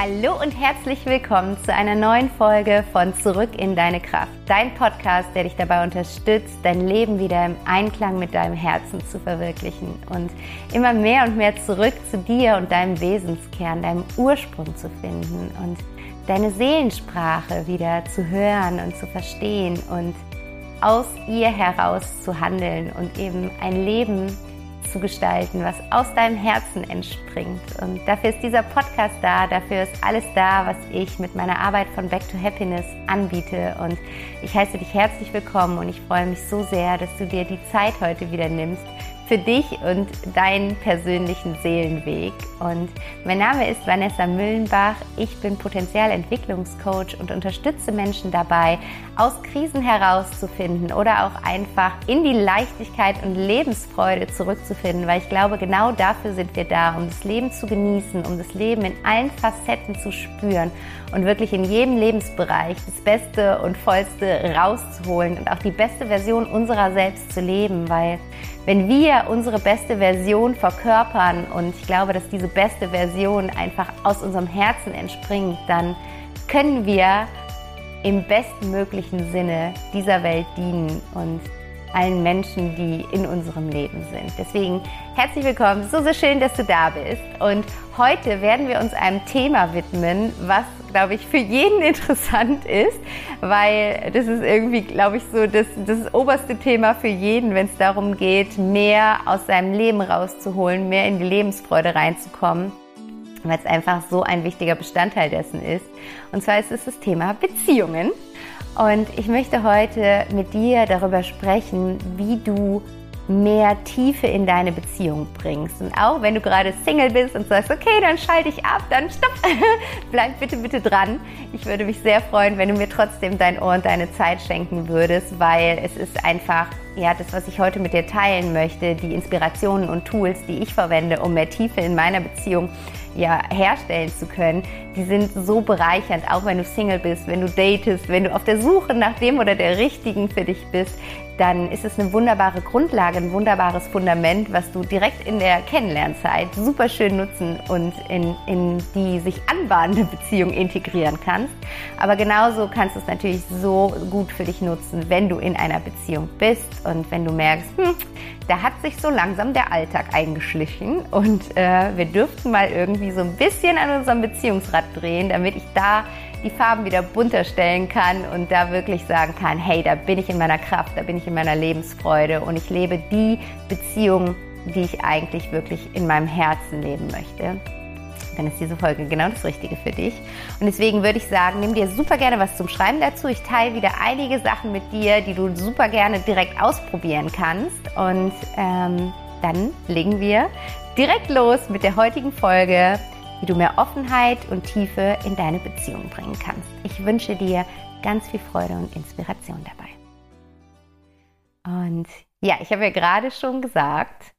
Hallo und herzlich willkommen zu einer neuen Folge von Zurück in deine Kraft. Dein Podcast, der dich dabei unterstützt, dein Leben wieder im Einklang mit deinem Herzen zu verwirklichen und immer mehr und mehr zurück zu dir und deinem Wesenskern, deinem Ursprung zu finden und deine Seelensprache wieder zu hören und zu verstehen und aus ihr heraus zu handeln und eben ein Leben zu gestalten, was aus deinem Herzen entspringt. Und dafür ist dieser Podcast da, dafür ist alles da, was ich mit meiner Arbeit von Back to Happiness anbiete. Und ich heiße dich herzlich willkommen und ich freue mich so sehr, dass du dir die Zeit heute wieder nimmst für dich und deinen persönlichen Seelenweg. Und mein Name ist Vanessa Müllenbach. Ich bin Potenzialentwicklungscoach und unterstütze Menschen dabei, aus Krisen herauszufinden oder auch einfach in die Leichtigkeit und Lebensfreude zurückzufinden, weil ich glaube, genau dafür sind wir da, um das Leben zu genießen, um das Leben in allen Facetten zu spüren und wirklich in jedem Lebensbereich das Beste und Vollste rauszuholen und auch die beste Version unserer selbst zu leben, weil wenn wir unsere beste Version verkörpern und ich glaube, dass diese beste Version einfach aus unserem Herzen entspringt, dann können wir im bestmöglichen Sinne dieser Welt dienen und allen Menschen, die in unserem Leben sind. Deswegen herzlich willkommen, so, so schön, dass du da bist. Und heute werden wir uns einem Thema widmen, was, glaube ich, für jeden interessant ist, weil das ist irgendwie, glaube ich, so das, das oberste Thema für jeden, wenn es darum geht, mehr aus seinem Leben rauszuholen, mehr in die Lebensfreude reinzukommen weil es einfach so ein wichtiger Bestandteil dessen ist. Und zwar ist es das Thema Beziehungen. Und ich möchte heute mit dir darüber sprechen, wie du mehr Tiefe in deine Beziehung bringst. Und auch wenn du gerade Single bist und sagst, okay, dann schalte ich ab, dann stopp, bleib bitte, bitte dran. Ich würde mich sehr freuen, wenn du mir trotzdem dein Ohr und deine Zeit schenken würdest, weil es ist einfach, ja, das, was ich heute mit dir teilen möchte, die Inspirationen und Tools, die ich verwende, um mehr Tiefe in meiner Beziehung ja, herstellen zu können, die sind so bereichernd, auch wenn du Single bist, wenn du datest, wenn du auf der Suche nach dem oder der Richtigen für dich bist, dann ist es eine wunderbare Grundlage, ein wunderbares Fundament, was du direkt in der Kennenlernzeit super schön nutzen und in, in die sich anbahnende Beziehung integrieren kannst. Aber genauso kannst du es natürlich so gut für dich nutzen, wenn du in einer Beziehung bist und wenn du merkst, hm, da hat sich so langsam der Alltag eingeschlichen und äh, wir dürften mal irgendwie so ein bisschen an unserem Beziehungsrad drehen, damit ich da die Farben wieder bunter stellen kann und da wirklich sagen kann, hey, da bin ich in meiner Kraft, da bin ich in meiner Lebensfreude und ich lebe die Beziehung, die ich eigentlich wirklich in meinem Herzen leben möchte. Dann ist diese Folge genau das Richtige für dich. Und deswegen würde ich sagen, nimm dir super gerne was zum Schreiben dazu. Ich teile wieder einige Sachen mit dir, die du super gerne direkt ausprobieren kannst. Und ähm, dann legen wir direkt los mit der heutigen Folge wie du mehr Offenheit und Tiefe in deine Beziehung bringen kannst. Ich wünsche dir ganz viel Freude und Inspiration dabei. Und ja, ich habe ja gerade schon gesagt,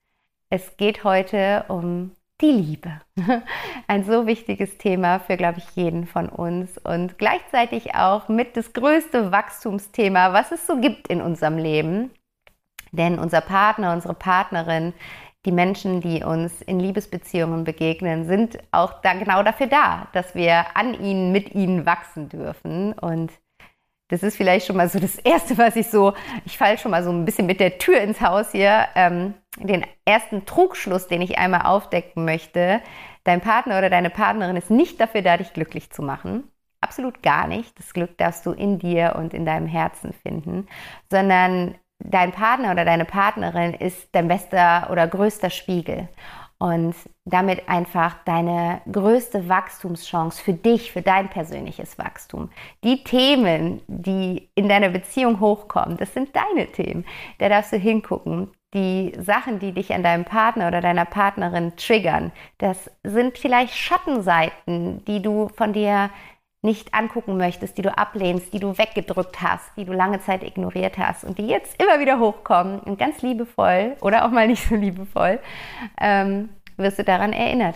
es geht heute um die Liebe. Ein so wichtiges Thema für, glaube ich, jeden von uns und gleichzeitig auch mit das größte Wachstumsthema, was es so gibt in unserem Leben. Denn unser Partner, unsere Partnerin die Menschen, die uns in Liebesbeziehungen begegnen, sind auch da genau dafür da, dass wir an ihnen, mit ihnen wachsen dürfen. Und das ist vielleicht schon mal so das Erste, was ich so, ich falle schon mal so ein bisschen mit der Tür ins Haus hier, ähm, den ersten Trugschluss, den ich einmal aufdecken möchte. Dein Partner oder deine Partnerin ist nicht dafür da, dich glücklich zu machen. Absolut gar nicht. Das Glück darfst du in dir und in deinem Herzen finden, sondern dein Partner oder deine Partnerin ist dein bester oder größter Spiegel und damit einfach deine größte Wachstumschance für dich, für dein persönliches Wachstum. Die Themen, die in deiner Beziehung hochkommen, das sind deine Themen. Da darfst du hingucken. Die Sachen, die dich an deinem Partner oder deiner Partnerin triggern, das sind vielleicht Schattenseiten, die du von dir nicht angucken möchtest, die du ablehnst, die du weggedrückt hast, die du lange Zeit ignoriert hast und die jetzt immer wieder hochkommen und ganz liebevoll oder auch mal nicht so liebevoll, ähm, wirst du daran erinnert.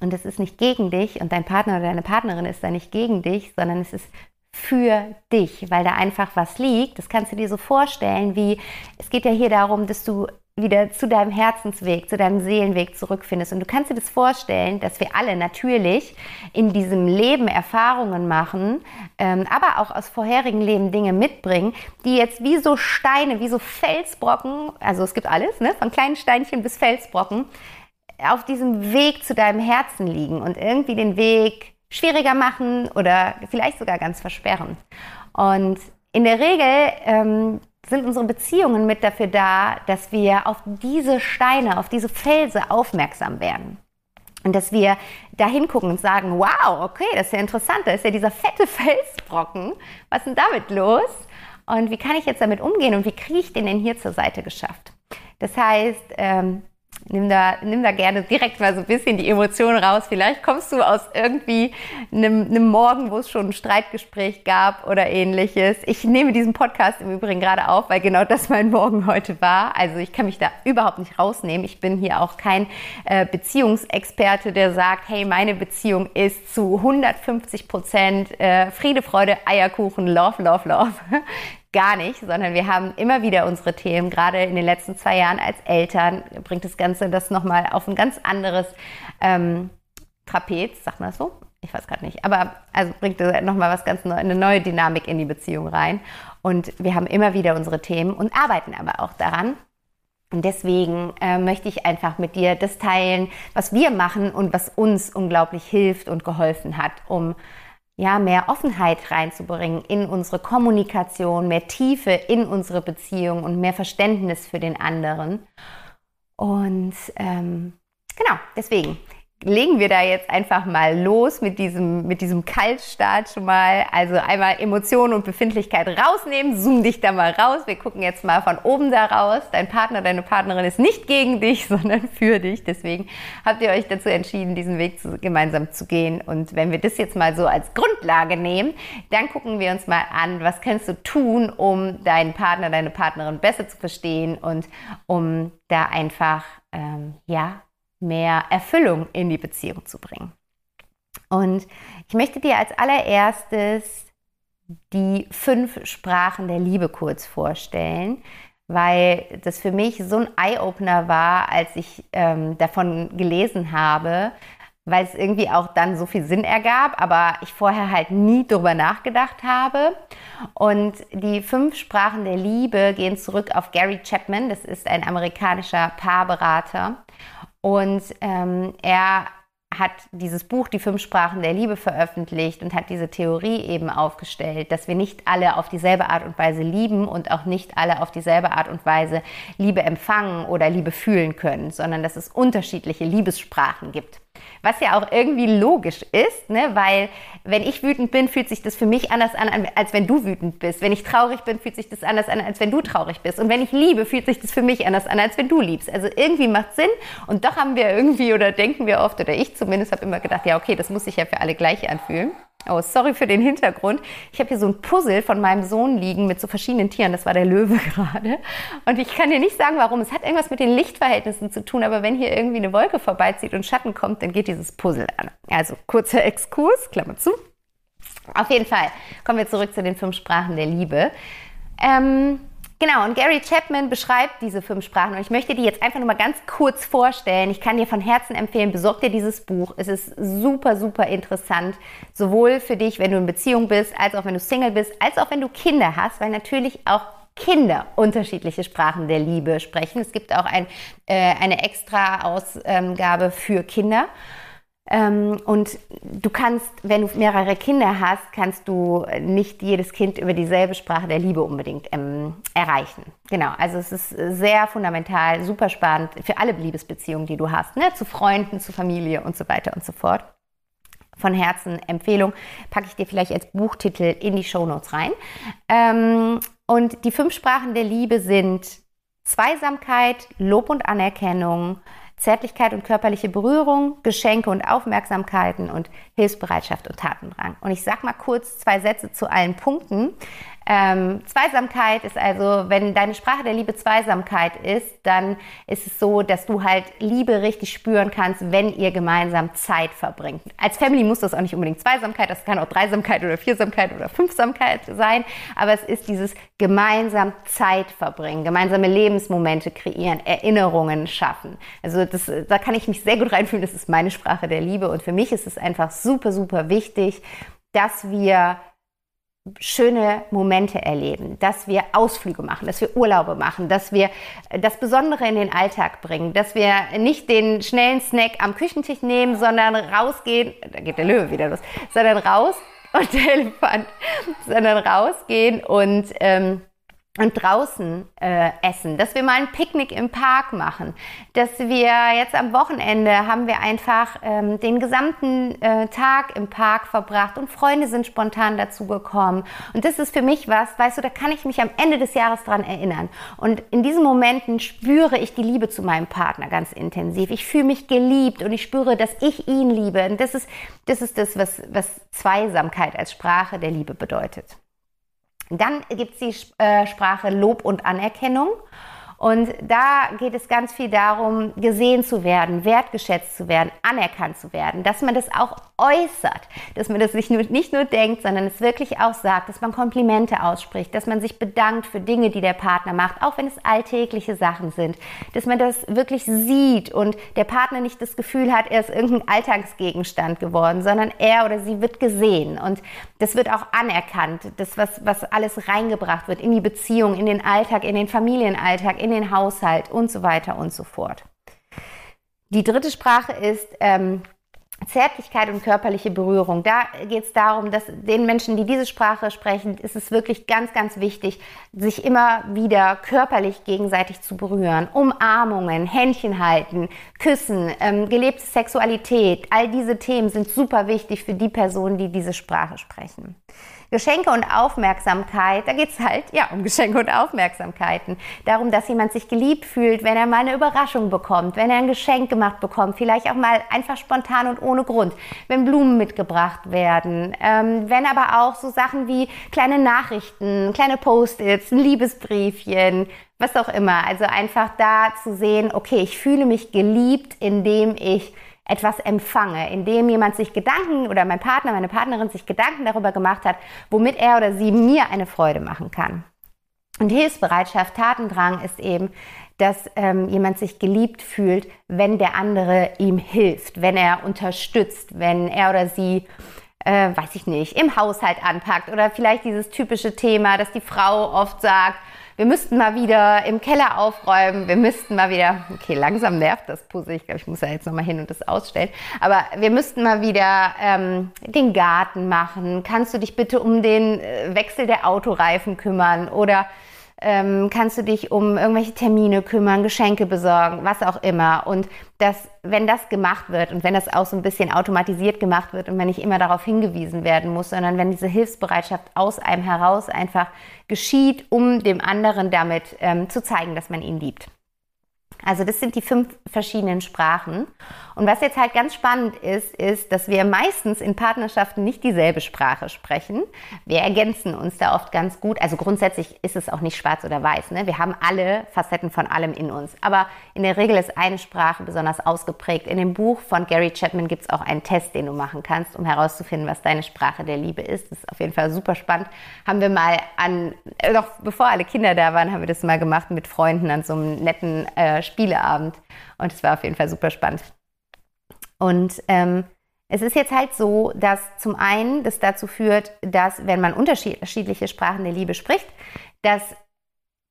Und es ist nicht gegen dich und dein Partner oder deine Partnerin ist da nicht gegen dich, sondern es ist für dich, weil da einfach was liegt. Das kannst du dir so vorstellen, wie es geht ja hier darum, dass du wieder zu deinem Herzensweg, zu deinem Seelenweg zurückfindest. Und du kannst dir das vorstellen, dass wir alle natürlich in diesem Leben Erfahrungen machen, ähm, aber auch aus vorherigen Leben Dinge mitbringen, die jetzt wie so Steine, wie so Felsbrocken, also es gibt alles, ne, von kleinen Steinchen bis Felsbrocken, auf diesem Weg zu deinem Herzen liegen und irgendwie den Weg schwieriger machen oder vielleicht sogar ganz versperren. Und in der Regel ähm, sind unsere Beziehungen mit dafür da, dass wir auf diese Steine, auf diese Felsen aufmerksam werden. Und dass wir da hingucken und sagen, wow, okay, das ist ja interessant, da ist ja dieser fette Felsbrocken. Was ist denn damit los? Und wie kann ich jetzt damit umgehen und wie kriege ich den denn hier zur Seite geschafft? Das heißt, ähm, nimm da, nimm da gerne direkt mal so ein bisschen die Emotionen raus. Vielleicht kommst du aus irgendwie einem, einem Morgen, wo es schon ein Streitgespräch gab oder ähnliches. Ich nehme diesen Podcast im Übrigen gerade auf, weil genau das mein Morgen heute war. Also ich kann mich da überhaupt nicht rausnehmen. Ich bin hier auch kein äh, Beziehungsexperte, der sagt, hey, meine Beziehung ist zu 150 Prozent äh, Friede, Freude, Eierkuchen, Love, Love, Love gar nicht, sondern wir haben immer wieder unsere Themen. Gerade in den letzten zwei Jahren als Eltern bringt das Ganze das nochmal auf ein ganz anderes ähm, Trapez, sagt man das so? Ich weiß gerade nicht. Aber also bringt nochmal was ganz Neues, eine neue Dynamik in die Beziehung rein. Und wir haben immer wieder unsere Themen und arbeiten aber auch daran. Und deswegen äh, möchte ich einfach mit dir das teilen, was wir machen und was uns unglaublich hilft und geholfen hat, um ja, mehr Offenheit reinzubringen in unsere Kommunikation, mehr Tiefe in unsere Beziehung und mehr Verständnis für den anderen. Und ähm, genau, deswegen legen wir da jetzt einfach mal los mit diesem, mit diesem Kaltstart schon mal. Also einmal Emotionen und Befindlichkeit rausnehmen, zoom dich da mal raus. Wir gucken jetzt mal von oben da raus. Dein Partner, deine Partnerin ist nicht gegen dich, sondern für dich. Deswegen habt ihr euch dazu entschieden, diesen Weg zu, gemeinsam zu gehen. Und wenn wir das jetzt mal so als Grundlage nehmen, dann gucken wir uns mal an, was kannst du tun, um deinen Partner, deine Partnerin besser zu verstehen und um da einfach, ähm, ja, mehr Erfüllung in die Beziehung zu bringen. Und ich möchte dir als allererstes die fünf Sprachen der Liebe kurz vorstellen, weil das für mich so ein Eye-Opener war, als ich ähm, davon gelesen habe, weil es irgendwie auch dann so viel Sinn ergab, aber ich vorher halt nie drüber nachgedacht habe. Und die fünf Sprachen der Liebe gehen zurück auf Gary Chapman, das ist ein amerikanischer Paarberater. Und ähm, er hat dieses Buch Die fünf Sprachen der Liebe veröffentlicht und hat diese Theorie eben aufgestellt, dass wir nicht alle auf dieselbe Art und Weise lieben und auch nicht alle auf dieselbe Art und Weise Liebe empfangen oder Liebe fühlen können, sondern dass es unterschiedliche Liebessprachen gibt. Was ja auch irgendwie logisch ist, ne? weil wenn ich wütend bin, fühlt sich das für mich anders an, als wenn du wütend bist. Wenn ich traurig bin, fühlt sich das anders an, als wenn du traurig bist. Und wenn ich liebe, fühlt sich das für mich anders an, als wenn du liebst. Also irgendwie macht Sinn. Und doch haben wir irgendwie oder denken wir oft, oder ich zumindest habe immer gedacht, ja, okay, das muss sich ja für alle gleich anfühlen. Oh, sorry für den Hintergrund. Ich habe hier so ein Puzzle von meinem Sohn liegen mit so verschiedenen Tieren. Das war der Löwe gerade. Und ich kann dir nicht sagen, warum. Es hat irgendwas mit den Lichtverhältnissen zu tun. Aber wenn hier irgendwie eine Wolke vorbeizieht und Schatten kommt, dann geht dieses Puzzle an. Also kurzer Exkurs, Klammer zu. Auf jeden Fall kommen wir zurück zu den fünf Sprachen der Liebe. Ähm, Genau, und Gary Chapman beschreibt diese fünf Sprachen und ich möchte die jetzt einfach nur mal ganz kurz vorstellen. Ich kann dir von Herzen empfehlen, besorg dir dieses Buch. Es ist super, super interessant, sowohl für dich, wenn du in Beziehung bist, als auch wenn du Single bist, als auch wenn du Kinder hast, weil natürlich auch Kinder unterschiedliche Sprachen der Liebe sprechen. Es gibt auch ein, äh, eine extra Ausgabe für Kinder. Ähm, und du kannst, wenn du mehrere Kinder hast, kannst du nicht jedes Kind über dieselbe Sprache der Liebe unbedingt ähm, erreichen. Genau, also es ist sehr fundamental, super spannend für alle Liebesbeziehungen, die du hast, ne? zu Freunden, zu Familie und so weiter und so fort. Von Herzen Empfehlung, packe ich dir vielleicht als Buchtitel in die Show Notes rein. Ähm, und die fünf Sprachen der Liebe sind Zweisamkeit, Lob und Anerkennung, Zärtlichkeit und körperliche Berührung, Geschenke und Aufmerksamkeiten und Hilfsbereitschaft und Tatendrang. Und ich sag mal kurz zwei Sätze zu allen Punkten. Ähm, Zweisamkeit ist also, wenn deine Sprache der Liebe Zweisamkeit ist, dann ist es so, dass du halt Liebe richtig spüren kannst, wenn ihr gemeinsam Zeit verbringt. Als Family muss das auch nicht unbedingt Zweisamkeit, das kann auch Dreisamkeit oder Viersamkeit oder Fünfsamkeit sein, aber es ist dieses gemeinsam Zeit verbringen, gemeinsame Lebensmomente kreieren, Erinnerungen schaffen. Also das, da kann ich mich sehr gut reinfühlen, das ist meine Sprache der Liebe und für mich ist es einfach super, super wichtig, dass wir schöne Momente erleben, dass wir Ausflüge machen, dass wir Urlaube machen, dass wir das Besondere in den Alltag bringen, dass wir nicht den schnellen Snack am Küchentisch nehmen, sondern rausgehen, da geht der Löwe wieder los, sondern raus und der Elefant, sondern rausgehen und ähm, und draußen äh, essen, dass wir mal ein Picknick im Park machen, dass wir jetzt am Wochenende haben wir einfach ähm, den gesamten äh, Tag im Park verbracht und Freunde sind spontan dazu gekommen und das ist für mich was, weißt du, da kann ich mich am Ende des Jahres dran erinnern. Und in diesen Momenten spüre ich die Liebe zu meinem Partner ganz intensiv. Ich fühle mich geliebt und ich spüre, dass ich ihn liebe. Und das ist das ist das, was was Zweisamkeit als Sprache der Liebe bedeutet. Dann gibt es die äh, Sprache Lob und Anerkennung. Und da geht es ganz viel darum, gesehen zu werden, wertgeschätzt zu werden, anerkannt zu werden, dass man das auch äußert, dass man das nicht nur, nicht nur denkt, sondern es wirklich auch sagt, dass man Komplimente ausspricht, dass man sich bedankt für Dinge, die der Partner macht, auch wenn es alltägliche Sachen sind, dass man das wirklich sieht und der Partner nicht das Gefühl hat, er ist irgendein Alltagsgegenstand geworden, sondern er oder sie wird gesehen. Und das wird auch anerkannt, das, was, was alles reingebracht wird in die Beziehung, in den Alltag, in den Familienalltag, in den Haushalt und so weiter und so fort. Die dritte Sprache ist ähm, Zärtlichkeit und körperliche Berührung. Da geht es darum, dass den Menschen, die diese Sprache sprechen, ist es wirklich ganz, ganz wichtig, sich immer wieder körperlich gegenseitig zu berühren. Umarmungen, Händchen halten, Küssen, ähm, gelebte Sexualität, all diese Themen sind super wichtig für die Personen, die diese Sprache sprechen. Geschenke und Aufmerksamkeit, da geht es halt ja um Geschenke und Aufmerksamkeiten. Darum, dass jemand sich geliebt fühlt, wenn er mal eine Überraschung bekommt, wenn er ein Geschenk gemacht bekommt, vielleicht auch mal einfach spontan und ohne Grund, wenn Blumen mitgebracht werden, ähm, wenn aber auch so Sachen wie kleine Nachrichten, kleine Post-its, ein Liebesbriefchen, was auch immer. Also einfach da zu sehen, okay, ich fühle mich geliebt, indem ich etwas empfange, indem jemand sich Gedanken oder mein Partner, meine Partnerin sich Gedanken darüber gemacht hat, womit er oder sie mir eine Freude machen kann. Und Hilfsbereitschaft, Tatendrang ist eben, dass ähm, jemand sich geliebt fühlt, wenn der andere ihm hilft, wenn er unterstützt, wenn er oder sie äh, weiß ich nicht, im Haushalt anpackt oder vielleicht dieses typische Thema, dass die Frau oft sagt, wir müssten mal wieder im Keller aufräumen, wir müssten mal wieder, okay, langsam nervt das Puzzle, ich glaube, ich muss ja jetzt nochmal hin und das ausstellen, aber wir müssten mal wieder ähm, den Garten machen. Kannst du dich bitte um den äh, Wechsel der Autoreifen kümmern? Oder ähm, kannst du dich um irgendwelche Termine kümmern, Geschenke besorgen, was auch immer. Und dass, wenn das gemacht wird und wenn das auch so ein bisschen automatisiert gemacht wird und wenn nicht immer darauf hingewiesen werden muss, sondern wenn diese Hilfsbereitschaft aus einem heraus einfach geschieht, um dem anderen damit ähm, zu zeigen, dass man ihn liebt. Also das sind die fünf verschiedenen Sprachen. Und was jetzt halt ganz spannend ist, ist, dass wir meistens in Partnerschaften nicht dieselbe Sprache sprechen. Wir ergänzen uns da oft ganz gut. Also grundsätzlich ist es auch nicht schwarz oder weiß. Ne? Wir haben alle Facetten von allem in uns. Aber in der Regel ist eine Sprache besonders ausgeprägt. In dem Buch von Gary Chapman gibt es auch einen Test, den du machen kannst, um herauszufinden, was deine Sprache der Liebe ist. Das ist auf jeden Fall super spannend. Haben wir mal an, noch bevor alle Kinder da waren, haben wir das mal gemacht mit Freunden an so einem netten äh, Spieleabend. Und es war auf jeden Fall super spannend. Und ähm, es ist jetzt halt so, dass zum einen das dazu führt, dass wenn man unterschiedliche Sprachen der Liebe spricht, dass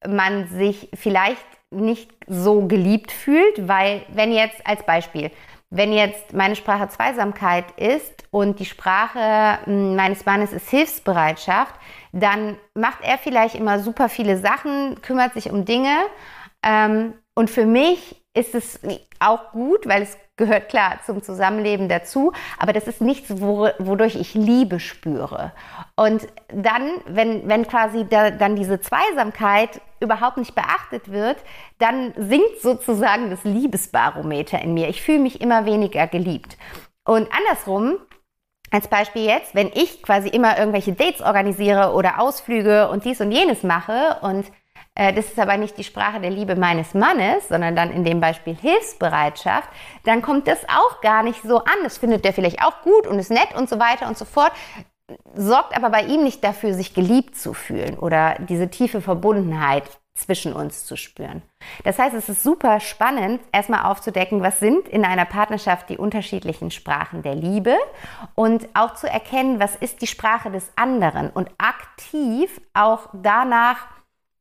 man sich vielleicht nicht so geliebt fühlt, weil wenn jetzt als Beispiel, wenn jetzt meine Sprache Zweisamkeit ist und die Sprache hm, meines Mannes ist Hilfsbereitschaft, dann macht er vielleicht immer super viele Sachen, kümmert sich um Dinge ähm, und für mich ist es auch gut, weil es gehört klar zum Zusammenleben dazu, aber das ist nichts, wodurch ich Liebe spüre. Und dann, wenn, wenn quasi da, dann diese Zweisamkeit überhaupt nicht beachtet wird, dann sinkt sozusagen das Liebesbarometer in mir. Ich fühle mich immer weniger geliebt. Und andersrum, als Beispiel jetzt, wenn ich quasi immer irgendwelche Dates organisiere oder Ausflüge und dies und jenes mache und das ist aber nicht die Sprache der Liebe meines Mannes, sondern dann in dem Beispiel Hilfsbereitschaft, dann kommt das auch gar nicht so an. Das findet der vielleicht auch gut und ist nett und so weiter und so fort, sorgt aber bei ihm nicht dafür, sich geliebt zu fühlen oder diese tiefe Verbundenheit zwischen uns zu spüren. Das heißt, es ist super spannend, erstmal aufzudecken, was sind in einer Partnerschaft die unterschiedlichen Sprachen der Liebe und auch zu erkennen, was ist die Sprache des anderen und aktiv auch danach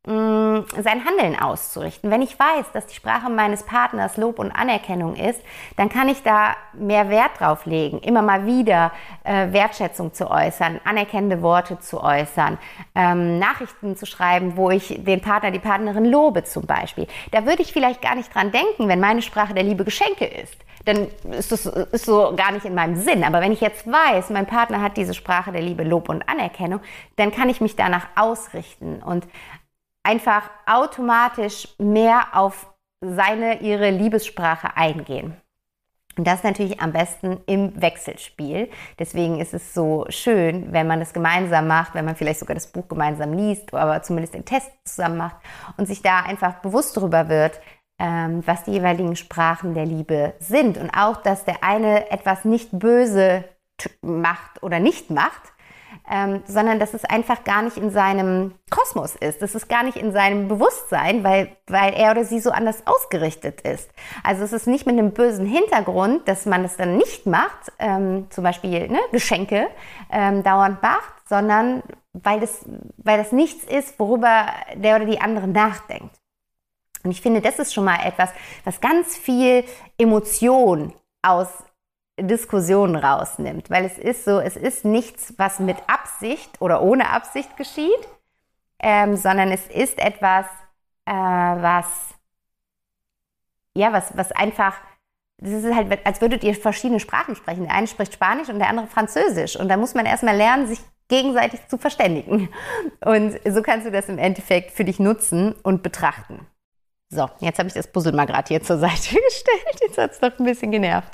Sein Handeln auszurichten. Wenn ich weiß, dass die Sprache meines Partners Lob und Anerkennung ist, dann kann ich da mehr Wert drauf legen, immer mal wieder äh, Wertschätzung zu äußern, anerkennende Worte zu äußern, ähm, Nachrichten zu schreiben, wo ich den Partner, die Partnerin lobe zum Beispiel. Da würde ich vielleicht gar nicht dran denken, wenn meine Sprache der Liebe Geschenke ist dann ist das ist so gar nicht in meinem Sinn. Aber wenn ich jetzt weiß, mein Partner hat diese Sprache der Liebe, Lob und Anerkennung, dann kann ich mich danach ausrichten. Und einfach automatisch mehr auf seine, ihre Liebessprache eingehen. Und das natürlich am besten im Wechselspiel. Deswegen ist es so schön, wenn man das gemeinsam macht, wenn man vielleicht sogar das Buch gemeinsam liest, aber zumindest den Test zusammen macht und sich da einfach bewusst darüber wird, ähm, was die jeweiligen Sprachen der Liebe sind. Und auch, dass der eine etwas nicht böse macht oder nicht macht, ähm, sondern dass es einfach gar nicht in seinem Kosmos ist. Das ist gar nicht in seinem Bewusstsein, weil, weil er oder sie so anders ausgerichtet ist. Also es ist nicht mit einem bösen Hintergrund, dass man es dann nicht macht, ähm, zum Beispiel ne, Geschenke ähm, dauernd macht, sondern weil das, weil das nichts ist, worüber der oder die andere nachdenkt. Und ich finde, das ist schon mal etwas, was ganz viel Emotion aus Diskussionen rausnimmt, weil es ist so, es ist nichts, was mit Absicht oder ohne Absicht geschieht, ähm, sondern es ist etwas, äh, was ja, was, was einfach, das ist halt, als würdet ihr verschiedene Sprachen sprechen. Der eine spricht Spanisch und der andere Französisch. Und da muss man erstmal lernen, sich gegenseitig zu verständigen. Und so kannst du das im Endeffekt für dich nutzen und betrachten. So, jetzt habe ich das Puzzle mal gerade hier zur Seite gestellt. Jetzt hat es doch ein bisschen genervt.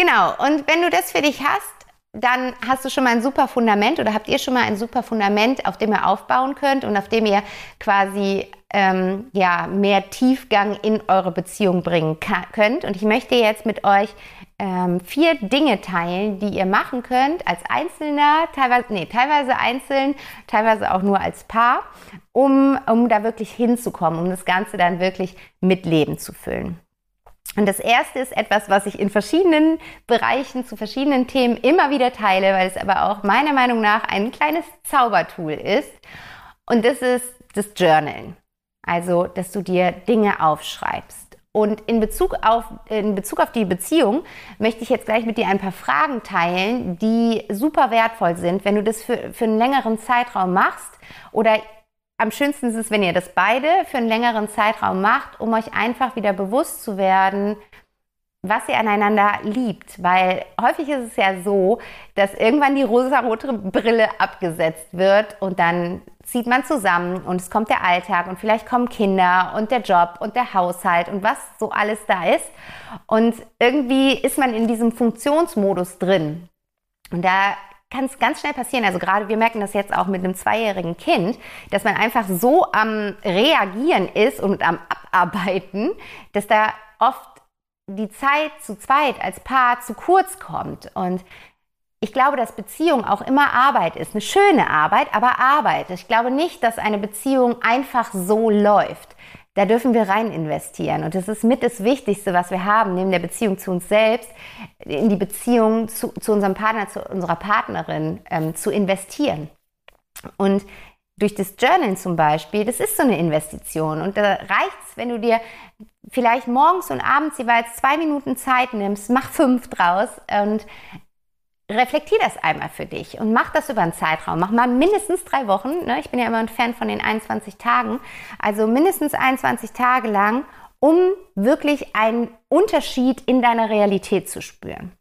Genau, und wenn du das für dich hast, dann hast du schon mal ein super Fundament oder habt ihr schon mal ein super Fundament, auf dem ihr aufbauen könnt und auf dem ihr quasi ähm, ja, mehr Tiefgang in eure Beziehung bringen könnt. Und ich möchte jetzt mit euch ähm, vier Dinge teilen, die ihr machen könnt als Einzelner, teilweise, nee, teilweise einzeln, teilweise auch nur als Paar, um, um da wirklich hinzukommen, um das Ganze dann wirklich mit Leben zu füllen. Und das erste ist etwas, was ich in verschiedenen Bereichen zu verschiedenen Themen immer wieder teile, weil es aber auch meiner Meinung nach ein kleines Zaubertool ist. Und das ist das Journalen. Also, dass du dir Dinge aufschreibst. Und in Bezug auf, in Bezug auf die Beziehung möchte ich jetzt gleich mit dir ein paar Fragen teilen, die super wertvoll sind, wenn du das für, für einen längeren Zeitraum machst oder am schönsten ist es, wenn ihr das beide für einen längeren Zeitraum macht, um euch einfach wieder bewusst zu werden, was ihr aneinander liebt. Weil häufig ist es ja so, dass irgendwann die rosa-rote Brille abgesetzt wird und dann zieht man zusammen und es kommt der Alltag und vielleicht kommen Kinder und der Job und der Haushalt und was so alles da ist. Und irgendwie ist man in diesem Funktionsmodus drin. Und da kann es ganz schnell passieren. Also gerade wir merken das jetzt auch mit einem zweijährigen Kind, dass man einfach so am Reagieren ist und am Abarbeiten, dass da oft die Zeit zu zweit als Paar zu kurz kommt. Und ich glaube, dass Beziehung auch immer Arbeit ist. Eine schöne Arbeit, aber Arbeit. Ich glaube nicht, dass eine Beziehung einfach so läuft. Da dürfen wir rein investieren. Und das ist mit das Wichtigste, was wir haben, neben der Beziehung zu uns selbst, in die Beziehung zu, zu unserem Partner, zu unserer Partnerin ähm, zu investieren. Und durch das Journal zum Beispiel, das ist so eine Investition. Und da reicht es, wenn du dir vielleicht morgens und abends jeweils zwei Minuten Zeit nimmst, mach fünf draus und reflektier das einmal für dich und mach das über einen Zeitraum. Mach mal mindestens drei Wochen. Ne? Ich bin ja immer ein Fan von den 21 Tagen. Also mindestens 21 Tage lang, um wirklich einen Unterschied in deiner Realität zu spüren.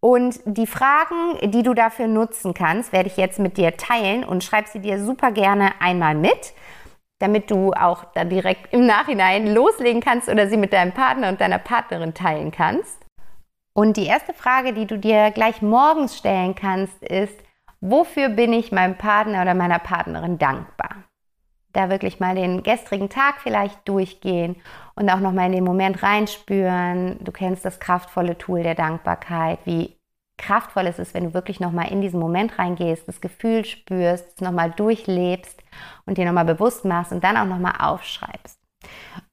Und die Fragen, die du dafür nutzen kannst, werde ich jetzt mit dir teilen und schreib sie dir super gerne einmal mit, damit du auch dann direkt im Nachhinein loslegen kannst oder sie mit deinem Partner und deiner Partnerin teilen kannst. Und die erste Frage, die du dir gleich morgens stellen kannst, ist, wofür bin ich meinem Partner oder meiner Partnerin dankbar? Da wirklich mal den gestrigen Tag vielleicht durchgehen und auch nochmal in den Moment reinspüren. Du kennst das kraftvolle Tool der Dankbarkeit, wie kraftvoll es ist, wenn du wirklich nochmal in diesen Moment reingehst, das Gefühl spürst, es nochmal durchlebst und dir nochmal bewusst machst und dann auch nochmal aufschreibst.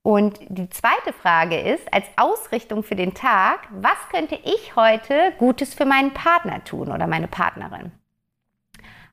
Und die zweite Frage ist, als Ausrichtung für den Tag, was könnte ich heute Gutes für meinen Partner tun oder meine Partnerin?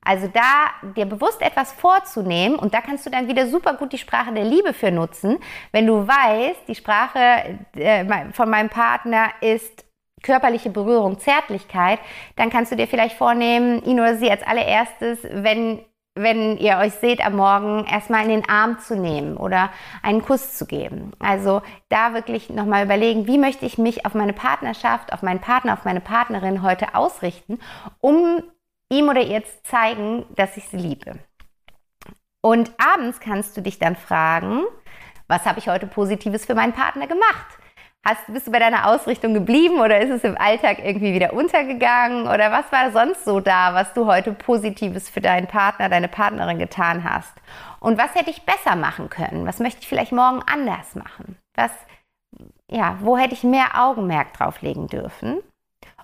Also da dir bewusst etwas vorzunehmen und da kannst du dann wieder super gut die Sprache der Liebe für nutzen, wenn du weißt, die Sprache äh, von meinem Partner ist körperliche Berührung, Zärtlichkeit, dann kannst du dir vielleicht vornehmen, ihn oder sie als allererstes, wenn wenn ihr euch seht am Morgen, erstmal in den Arm zu nehmen oder einen Kuss zu geben. Also da wirklich nochmal überlegen, wie möchte ich mich auf meine Partnerschaft, auf meinen Partner, auf meine Partnerin heute ausrichten, um ihm oder ihr zu zeigen, dass ich sie liebe. Und abends kannst du dich dann fragen, was habe ich heute Positives für meinen Partner gemacht? Hast, bist du bei deiner Ausrichtung geblieben oder ist es im Alltag irgendwie wieder untergegangen? Oder was war sonst so da, was du heute Positives für deinen Partner, deine Partnerin getan hast? Und was hätte ich besser machen können? Was möchte ich vielleicht morgen anders machen? Was, ja, wo hätte ich mehr Augenmerk drauf legen dürfen?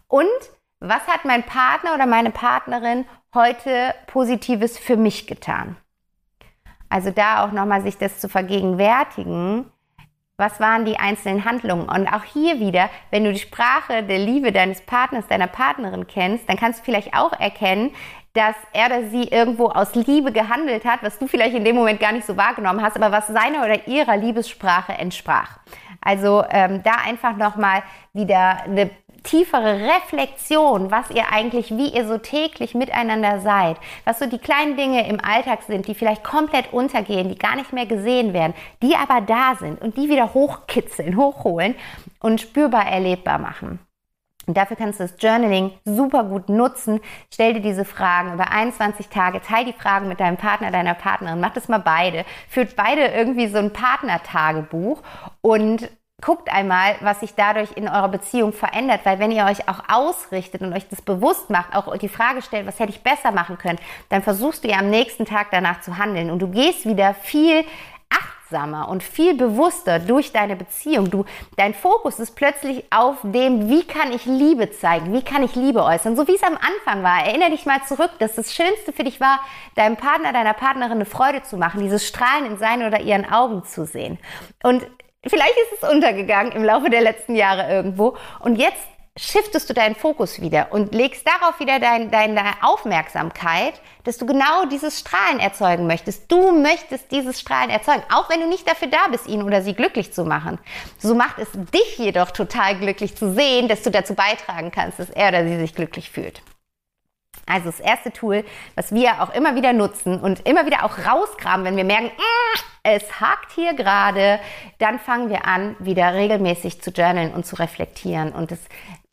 Und was hat mein Partner oder meine Partnerin heute Positives für mich getan? Also da auch nochmal sich das zu vergegenwärtigen, was waren die einzelnen Handlungen? Und auch hier wieder, wenn du die Sprache der Liebe deines Partners, deiner Partnerin kennst, dann kannst du vielleicht auch erkennen, dass er oder sie irgendwo aus Liebe gehandelt hat, was du vielleicht in dem Moment gar nicht so wahrgenommen hast, aber was seiner oder ihrer Liebessprache entsprach. Also ähm, da einfach nochmal wieder eine tiefere Reflexion, was ihr eigentlich, wie ihr so täglich miteinander seid, was so die kleinen Dinge im Alltag sind, die vielleicht komplett untergehen, die gar nicht mehr gesehen werden, die aber da sind und die wieder hochkitzeln, hochholen und spürbar erlebbar machen. Und dafür kannst du das Journaling super gut nutzen. Stell dir diese Fragen über 21 Tage, teil die Fragen mit deinem Partner, deiner Partnerin, mach das mal beide, führt beide irgendwie so ein Partnertagebuch und guckt einmal, was sich dadurch in eurer Beziehung verändert, weil wenn ihr euch auch ausrichtet und euch das bewusst macht, auch die Frage stellt, was hätte ich besser machen können, dann versuchst du ja am nächsten Tag danach zu handeln und du gehst wieder viel achtsamer und viel bewusster durch deine Beziehung. Du, dein Fokus ist plötzlich auf dem, wie kann ich Liebe zeigen, wie kann ich Liebe äußern, so wie es am Anfang war. Erinnere dich mal zurück, dass das Schönste für dich war, deinem Partner, deiner Partnerin eine Freude zu machen, dieses Strahlen in seinen oder ihren Augen zu sehen. Und Vielleicht ist es untergegangen im Laufe der letzten Jahre irgendwo. Und jetzt shiftest du deinen Fokus wieder und legst darauf wieder dein, deine Aufmerksamkeit, dass du genau dieses Strahlen erzeugen möchtest. Du möchtest dieses Strahlen erzeugen, auch wenn du nicht dafür da bist, ihn oder sie glücklich zu machen. So macht es dich jedoch total glücklich zu sehen, dass du dazu beitragen kannst, dass er oder sie sich glücklich fühlt. Also das erste Tool, was wir auch immer wieder nutzen und immer wieder auch rauskramen, wenn wir merken, mm, es hakt hier gerade, dann fangen wir an, wieder regelmäßig zu journalen und zu reflektieren. Und es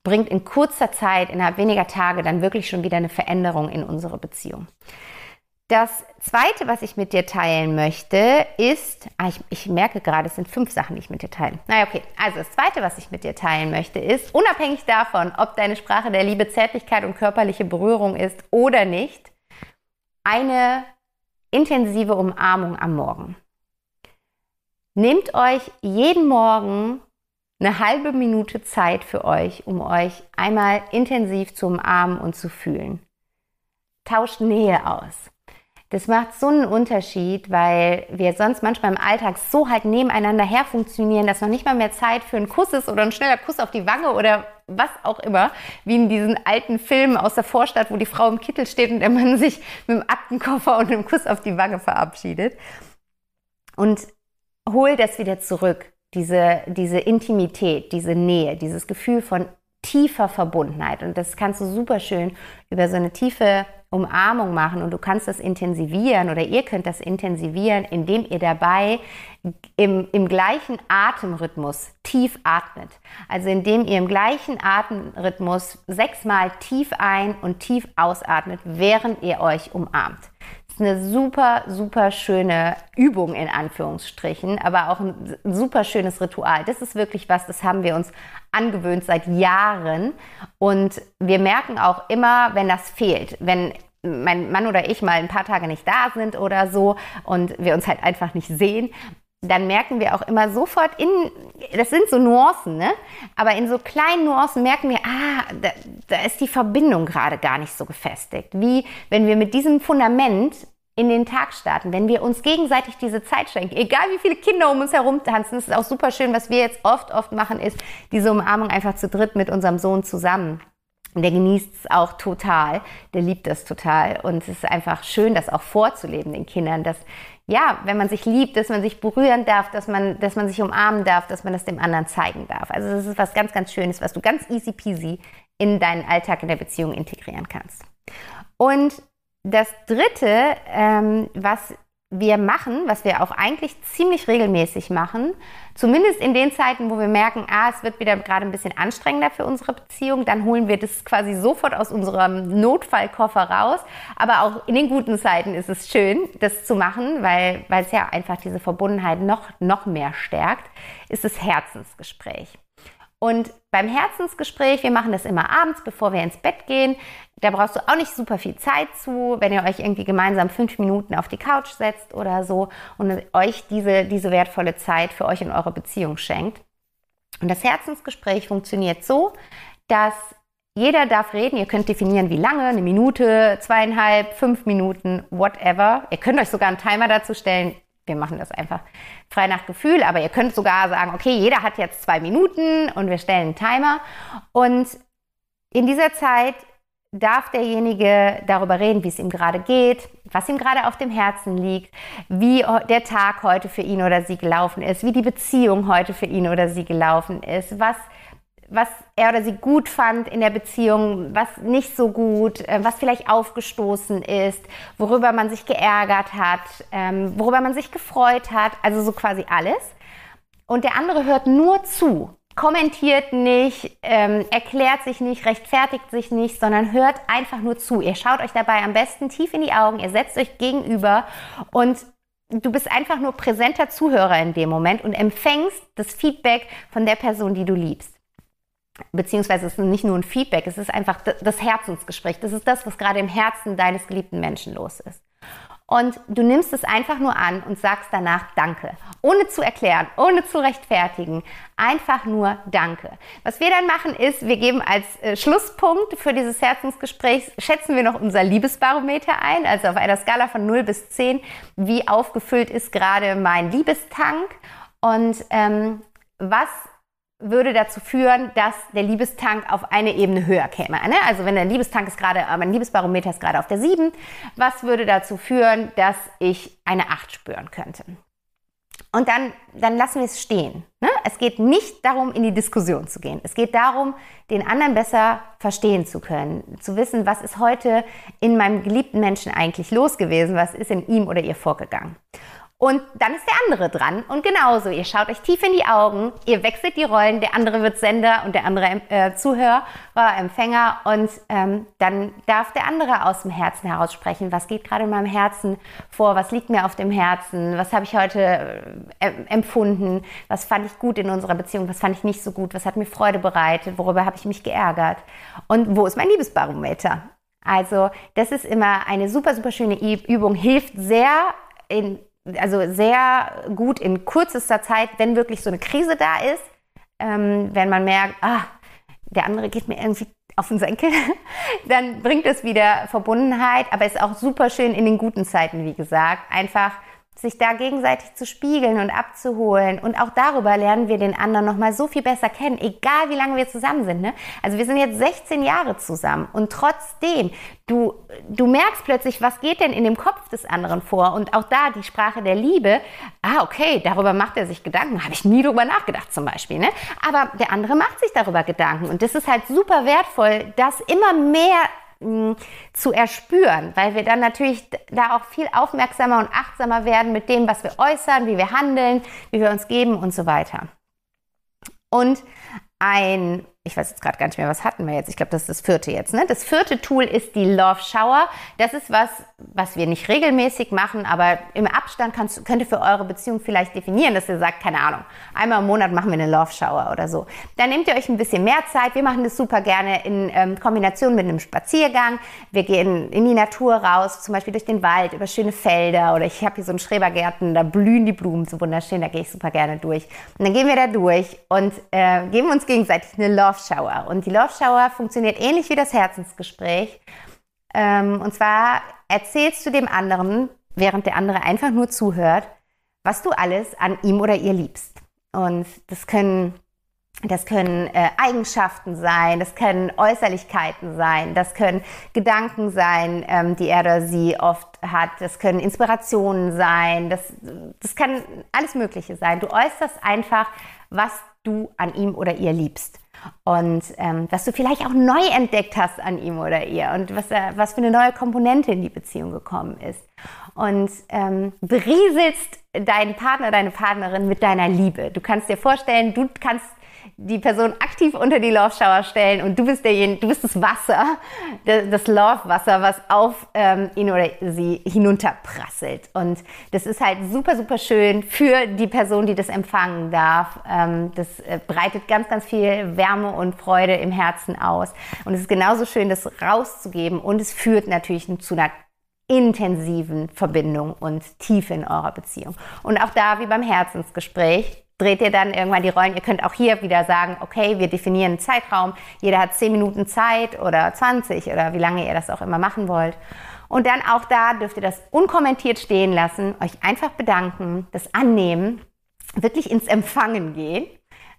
bringt in kurzer Zeit, innerhalb weniger Tage, dann wirklich schon wieder eine Veränderung in unsere Beziehung. Das zweite, was ich mit dir teilen möchte, ist, ah, ich, ich, merke gerade, es sind fünf Sachen, die ich mit dir teilen. Naja, okay. Also das zweite, was ich mit dir teilen möchte, ist, unabhängig davon, ob deine Sprache der Liebe Zärtlichkeit und körperliche Berührung ist oder nicht, eine intensive Umarmung am Morgen. Nehmt euch jeden Morgen eine halbe Minute Zeit für euch, um euch einmal intensiv zu umarmen und zu fühlen. Tauscht Nähe aus. Das macht so einen Unterschied, weil wir sonst manchmal im Alltag so halt nebeneinander her funktionieren, dass noch nicht mal mehr Zeit für einen Kuss ist oder ein schneller Kuss auf die Wange oder was auch immer, wie in diesen alten Filmen aus der Vorstadt, wo die Frau im Kittel steht und der Mann sich mit dem Aktenkoffer und einem Kuss auf die Wange verabschiedet. Und hol das wieder zurück, diese, diese Intimität, diese Nähe, dieses Gefühl von tiefer Verbundenheit. Und das kannst du super schön über so eine tiefe Umarmung machen und du kannst das intensivieren oder ihr könnt das intensivieren, indem ihr dabei im, im gleichen Atemrhythmus tief atmet. Also indem ihr im gleichen Atemrhythmus sechsmal tief ein und tief ausatmet, während ihr euch umarmt. Ist eine super, super schöne Übung in Anführungsstrichen, aber auch ein super schönes Ritual. Das ist wirklich was, das haben wir uns angewöhnt seit Jahren. Und wir merken auch immer, wenn das fehlt, wenn mein Mann oder ich mal ein paar Tage nicht da sind oder so und wir uns halt einfach nicht sehen, dann merken wir auch immer sofort in, das sind so Nuancen, ne? Aber in so kleinen Nuancen merken wir, ah, da, da ist die Verbindung gerade gar nicht so gefestigt. Wie wenn wir mit diesem Fundament in den Tag starten, wenn wir uns gegenseitig diese Zeit schenken, egal wie viele Kinder um uns herum tanzen, ist auch super schön, was wir jetzt oft, oft machen, ist diese Umarmung einfach zu dritt mit unserem Sohn zusammen. Und der genießt es auch total, der liebt das total und es ist einfach schön, das auch vorzuleben den Kindern, dass ja, wenn man sich liebt, dass man sich berühren darf, dass man, dass man sich umarmen darf, dass man das dem anderen zeigen darf. Also das ist was ganz, ganz Schönes, was du ganz easy peasy in deinen Alltag in der Beziehung integrieren kannst. Und das Dritte, ähm, was wir machen, was wir auch eigentlich ziemlich regelmäßig machen, zumindest in den Zeiten, wo wir merken, ah, es wird wieder gerade ein bisschen anstrengender für unsere Beziehung, dann holen wir das quasi sofort aus unserem Notfallkoffer raus. Aber auch in den guten Zeiten ist es schön, das zu machen, weil, weil es ja einfach diese Verbundenheit noch, noch mehr stärkt, ist das Herzensgespräch. Und beim Herzensgespräch, wir machen das immer abends, bevor wir ins Bett gehen. Da brauchst du auch nicht super viel Zeit zu, wenn ihr euch irgendwie gemeinsam fünf Minuten auf die Couch setzt oder so und euch diese, diese wertvolle Zeit für euch in eure Beziehung schenkt. Und das Herzensgespräch funktioniert so, dass jeder darf reden. Ihr könnt definieren, wie lange, eine Minute, zweieinhalb, fünf Minuten, whatever. Ihr könnt euch sogar einen Timer dazu stellen wir machen das einfach frei nach Gefühl, aber ihr könnt sogar sagen, okay, jeder hat jetzt zwei Minuten und wir stellen einen Timer. Und in dieser Zeit darf derjenige darüber reden, wie es ihm gerade geht, was ihm gerade auf dem Herzen liegt, wie der Tag heute für ihn oder sie gelaufen ist, wie die Beziehung heute für ihn oder sie gelaufen ist, was was er oder sie gut fand in der Beziehung, was nicht so gut, äh, was vielleicht aufgestoßen ist, worüber man sich geärgert hat, ähm, worüber man sich gefreut hat, also so quasi alles. Und der andere hört nur zu, kommentiert nicht, ähm, erklärt sich nicht, rechtfertigt sich nicht, sondern hört einfach nur zu. Ihr schaut euch dabei am besten tief in die Augen, ihr setzt euch gegenüber und du bist einfach nur präsenter Zuhörer in dem Moment und empfängst das Feedback von der Person, die du liebst beziehungsweise es ist nicht nur ein Feedback, es ist einfach das Herzensgespräch. Das ist das, was gerade im Herzen deines geliebten Menschen los ist. Und du nimmst es einfach nur an und sagst danach Danke. Ohne zu erklären, ohne zu rechtfertigen. Einfach nur Danke. Was wir dann machen ist, wir geben als äh, Schlusspunkt für dieses Herzensgespräch, schätzen wir noch unser Liebesbarometer ein. Also auf einer Skala von 0 bis 10, wie aufgefüllt ist gerade mein Liebestank. Und ähm, was würde dazu führen, dass der Liebestank auf eine Ebene höher käme. Ne? Also wenn der Liebestank ist gerade, mein Liebesbarometer ist gerade auf der 7, was würde dazu führen, dass ich eine 8 spüren könnte? Und dann, dann lassen wir es stehen. Ne? Es geht nicht darum, in die Diskussion zu gehen. Es geht darum, den anderen besser verstehen zu können, zu wissen, was ist heute in meinem geliebten Menschen eigentlich los gewesen, was ist in ihm oder ihr vorgegangen. Und dann ist der andere dran. Und genauso, ihr schaut euch tief in die Augen, ihr wechselt die Rollen, der andere wird Sender und der andere äh, Zuhörer, Empfänger. Und ähm, dann darf der andere aus dem Herzen heraus sprechen. Was geht gerade in meinem Herzen vor? Was liegt mir auf dem Herzen? Was habe ich heute äh, empfunden? Was fand ich gut in unserer Beziehung? Was fand ich nicht so gut? Was hat mir Freude bereitet? Worüber habe ich mich geärgert? Und wo ist mein Liebesbarometer? Also, das ist immer eine super, super schöne Übung, hilft sehr in also sehr gut in kürzester Zeit, wenn wirklich so eine Krise da ist, ähm, wenn man merkt, ah, der andere geht mir irgendwie auf den Senkel, dann bringt es wieder Verbundenheit, aber ist auch super schön in den guten Zeiten, wie gesagt, einfach sich da gegenseitig zu spiegeln und abzuholen. Und auch darüber lernen wir den anderen nochmal so viel besser kennen, egal wie lange wir zusammen sind. Ne? Also wir sind jetzt 16 Jahre zusammen und trotzdem, du, du merkst plötzlich, was geht denn in dem Kopf des anderen vor? Und auch da die Sprache der Liebe, ah, okay, darüber macht er sich Gedanken, habe ich nie drüber nachgedacht zum Beispiel. Ne? Aber der andere macht sich darüber Gedanken. Und das ist halt super wertvoll, dass immer mehr zu erspüren, weil wir dann natürlich da auch viel aufmerksamer und achtsamer werden mit dem, was wir äußern, wie wir handeln, wie wir uns geben und so weiter. Und ein ich weiß jetzt gerade gar nicht mehr, was hatten wir jetzt? Ich glaube, das ist das vierte jetzt. Ne? Das vierte Tool ist die Love Shower. Das ist was, was wir nicht regelmäßig machen, aber im Abstand kannst, könnt ihr für eure Beziehung vielleicht definieren, dass ihr sagt, keine Ahnung, einmal im Monat machen wir eine Love Shower oder so. Dann nehmt ihr euch ein bisschen mehr Zeit. Wir machen das super gerne in ähm, Kombination mit einem Spaziergang. Wir gehen in die Natur raus, zum Beispiel durch den Wald, über schöne Felder oder ich habe hier so einen Schrebergärten, da blühen die Blumen so wunderschön, da gehe ich super gerne durch. Und dann gehen wir da durch und äh, geben uns gegenseitig eine Love Love Shower. Und die Love Shower funktioniert ähnlich wie das Herzensgespräch. Ähm, und zwar erzählst du dem anderen, während der andere einfach nur zuhört, was du alles an ihm oder ihr liebst. Und das können, das können äh, Eigenschaften sein, das können Äußerlichkeiten sein, das können Gedanken sein, ähm, die er oder sie oft hat, das können Inspirationen sein, das, das kann alles Mögliche sein. Du äußerst einfach, was du an ihm oder ihr liebst und ähm, was du vielleicht auch neu entdeckt hast an ihm oder ihr und was, was für eine neue Komponente in die Beziehung gekommen ist. Und ähm, berieselst deinen Partner, deine Partnerin mit deiner Liebe. Du kannst dir vorstellen, du kannst die Person aktiv unter die Love Shower stellen und du bist derjenige, du bist das Wasser, das Love Wasser, was auf ähm, ihn oder sie hinunterprasselt. Und das ist halt super, super schön für die Person, die das empfangen darf. Ähm, das äh, breitet ganz, ganz viel Wärme und Freude im Herzen aus. Und es ist genauso schön, das rauszugeben und es führt natürlich zu einer intensiven Verbindung und Tiefe in eurer Beziehung. Und auch da, wie beim Herzensgespräch, dreht ihr dann irgendwann die Rollen. Ihr könnt auch hier wieder sagen, okay, wir definieren einen Zeitraum. Jeder hat 10 Minuten Zeit oder 20 oder wie lange ihr das auch immer machen wollt. Und dann auch da dürft ihr das unkommentiert stehen lassen, euch einfach bedanken, das annehmen, wirklich ins Empfangen gehen.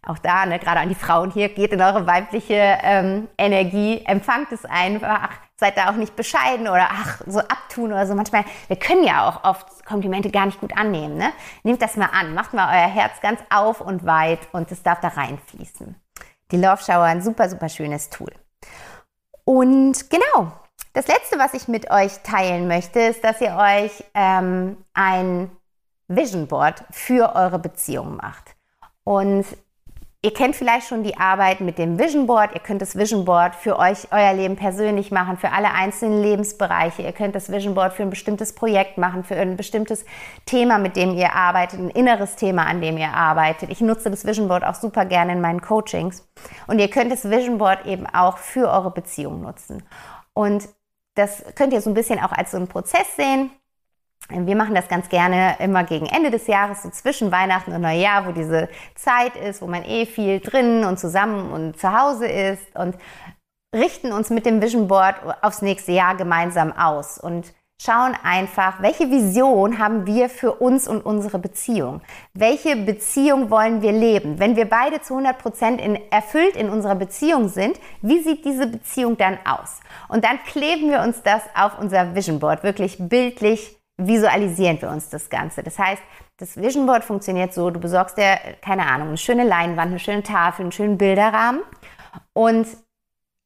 Auch da, ne, gerade an die Frauen hier, geht in eure weibliche ähm, Energie, empfangt es einfach, seid da auch nicht bescheiden oder ach, so abtun oder so. Manchmal, wir können ja auch oft Komplimente gar nicht gut annehmen. Ne? Nehmt das mal an, macht mal euer Herz ganz auf und weit und es darf da reinfließen. Die Love Shower, ein super, super schönes Tool. Und genau, das letzte, was ich mit euch teilen möchte, ist, dass ihr euch ähm, ein Vision Board für eure Beziehung macht. Und Ihr kennt vielleicht schon die Arbeit mit dem Vision Board. Ihr könnt das Vision Board für euch, euer Leben persönlich machen, für alle einzelnen Lebensbereiche. Ihr könnt das Vision Board für ein bestimmtes Projekt machen, für ein bestimmtes Thema, mit dem ihr arbeitet, ein inneres Thema, an dem ihr arbeitet. Ich nutze das Vision Board auch super gerne in meinen Coachings. Und ihr könnt das Vision Board eben auch für eure Beziehung nutzen. Und das könnt ihr so ein bisschen auch als so einen Prozess sehen. Wir machen das ganz gerne immer gegen Ende des Jahres, so zwischen Weihnachten und Neujahr, wo diese Zeit ist, wo man eh viel drin und zusammen und zu Hause ist und richten uns mit dem Vision Board aufs nächste Jahr gemeinsam aus und schauen einfach, welche Vision haben wir für uns und unsere Beziehung? Welche Beziehung wollen wir leben? Wenn wir beide zu 100 Prozent erfüllt in unserer Beziehung sind, wie sieht diese Beziehung dann aus? Und dann kleben wir uns das auf unser Vision Board wirklich bildlich visualisieren wir uns das Ganze. Das heißt, das Vision Board funktioniert so, du besorgst dir, keine Ahnung, eine schöne Leinwand, eine schöne Tafel, einen schönen Bilderrahmen und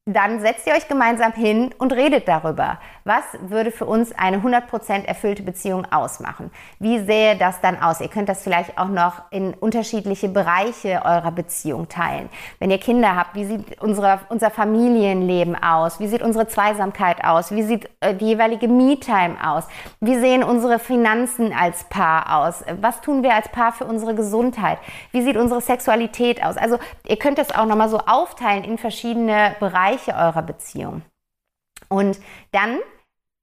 dann setzt ihr euch gemeinsam hin und redet darüber. Was würde für uns eine 100% erfüllte Beziehung ausmachen? Wie sähe das dann aus? Ihr könnt das vielleicht auch noch in unterschiedliche Bereiche eurer Beziehung teilen. Wenn ihr Kinder habt, wie sieht unsere, unser Familienleben aus? Wie sieht unsere Zweisamkeit aus? Wie sieht äh, die jeweilige Me-Time aus? Wie sehen unsere Finanzen als Paar aus? Was tun wir als Paar für unsere Gesundheit? Wie sieht unsere Sexualität aus? Also ihr könnt das auch nochmal so aufteilen in verschiedene Bereiche Bereiche eurer Beziehung. Und dann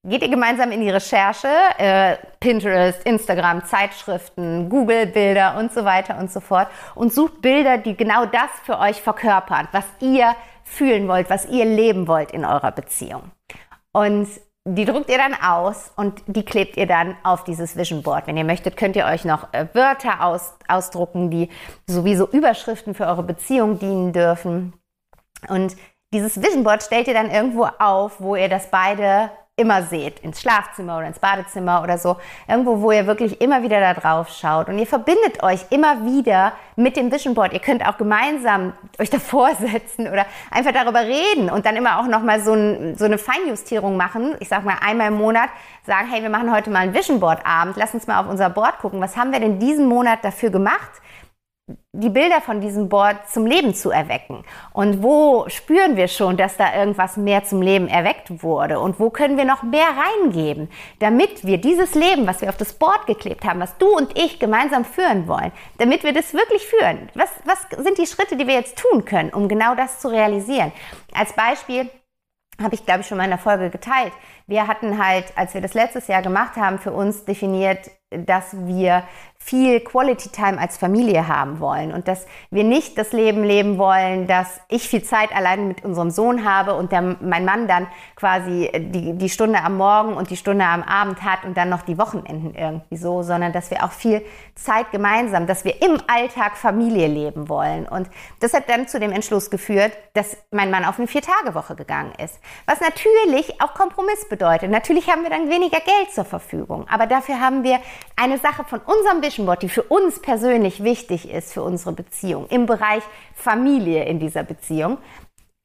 geht ihr gemeinsam in die Recherche, äh, Pinterest, Instagram, Zeitschriften, Google-Bilder und so weiter und so fort und sucht Bilder, die genau das für euch verkörpern, was ihr fühlen wollt, was ihr leben wollt in eurer Beziehung. Und die druckt ihr dann aus und die klebt ihr dann auf dieses Vision Board. Wenn ihr möchtet, könnt ihr euch noch äh, Wörter aus, ausdrucken, die sowieso Überschriften für eure Beziehung dienen dürfen. Und dieses Vision Board stellt ihr dann irgendwo auf, wo ihr das beide immer seht, ins Schlafzimmer oder ins Badezimmer oder so, irgendwo, wo ihr wirklich immer wieder da drauf schaut und ihr verbindet euch immer wieder mit dem Vision Board. Ihr könnt auch gemeinsam euch davor setzen oder einfach darüber reden und dann immer auch nochmal so, ein, so eine Feinjustierung machen. Ich sag mal einmal im Monat sagen, hey, wir machen heute mal einen Vision Board Abend, lass uns mal auf unser Board gucken, was haben wir denn diesen Monat dafür gemacht? Die Bilder von diesem Board zum Leben zu erwecken? Und wo spüren wir schon, dass da irgendwas mehr zum Leben erweckt wurde? Und wo können wir noch mehr reingeben, damit wir dieses Leben, was wir auf das Board geklebt haben, was du und ich gemeinsam führen wollen, damit wir das wirklich führen? Was, was sind die Schritte, die wir jetzt tun können, um genau das zu realisieren? Als Beispiel habe ich, glaube ich, schon mal in der Folge geteilt. Wir hatten halt, als wir das letztes Jahr gemacht haben, für uns definiert, dass wir viel Quality Time als Familie haben wollen und dass wir nicht das Leben leben wollen, dass ich viel Zeit allein mit unserem Sohn habe und der, mein Mann dann quasi die, die Stunde am Morgen und die Stunde am Abend hat und dann noch die Wochenenden irgendwie so, sondern dass wir auch viel Zeit gemeinsam, dass wir im Alltag Familie leben wollen. Und das hat dann zu dem Entschluss geführt, dass mein Mann auf eine Vier-Tage-Woche gegangen ist. Was natürlich auch Kompromiss bedeutet. Natürlich haben wir dann weniger Geld zur Verfügung, aber dafür haben wir eine Sache von unserem Vision Board, die für uns persönlich wichtig ist für unsere Beziehung, im Bereich Familie in dieser Beziehung,